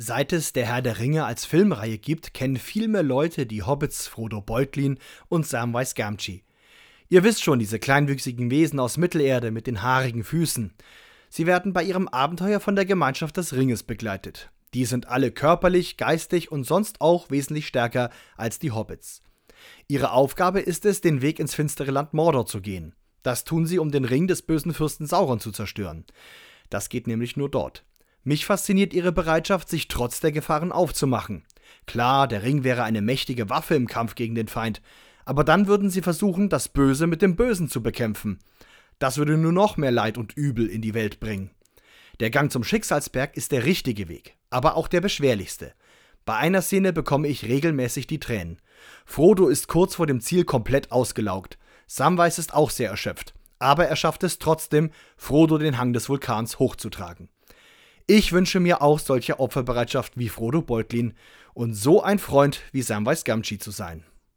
Seit es der Herr der Ringe als Filmreihe gibt, kennen viel mehr Leute die Hobbits Frodo Beutlin und Samwise Gamgee. Ihr wisst schon, diese kleinwüchsigen Wesen aus Mittelerde mit den haarigen Füßen. Sie werden bei ihrem Abenteuer von der Gemeinschaft des Ringes begleitet. Die sind alle körperlich, geistig und sonst auch wesentlich stärker als die Hobbits. Ihre Aufgabe ist es, den Weg ins finstere Land Mordor zu gehen. Das tun sie, um den Ring des bösen Fürsten Sauron zu zerstören. Das geht nämlich nur dort. Mich fasziniert ihre Bereitschaft, sich trotz der Gefahren aufzumachen. Klar, der Ring wäre eine mächtige Waffe im Kampf gegen den Feind, aber dann würden sie versuchen, das Böse mit dem Bösen zu bekämpfen. Das würde nur noch mehr Leid und Übel in die Welt bringen. Der Gang zum Schicksalsberg ist der richtige Weg, aber auch der beschwerlichste. Bei einer Szene bekomme ich regelmäßig die Tränen. Frodo ist kurz vor dem Ziel komplett ausgelaugt. Samwise ist auch sehr erschöpft, aber er schafft es trotzdem, Frodo den Hang des Vulkans hochzutragen. Ich wünsche mir auch solche Opferbereitschaft wie Frodo Beutlin und so ein Freund wie Samwise Gamgee zu sein.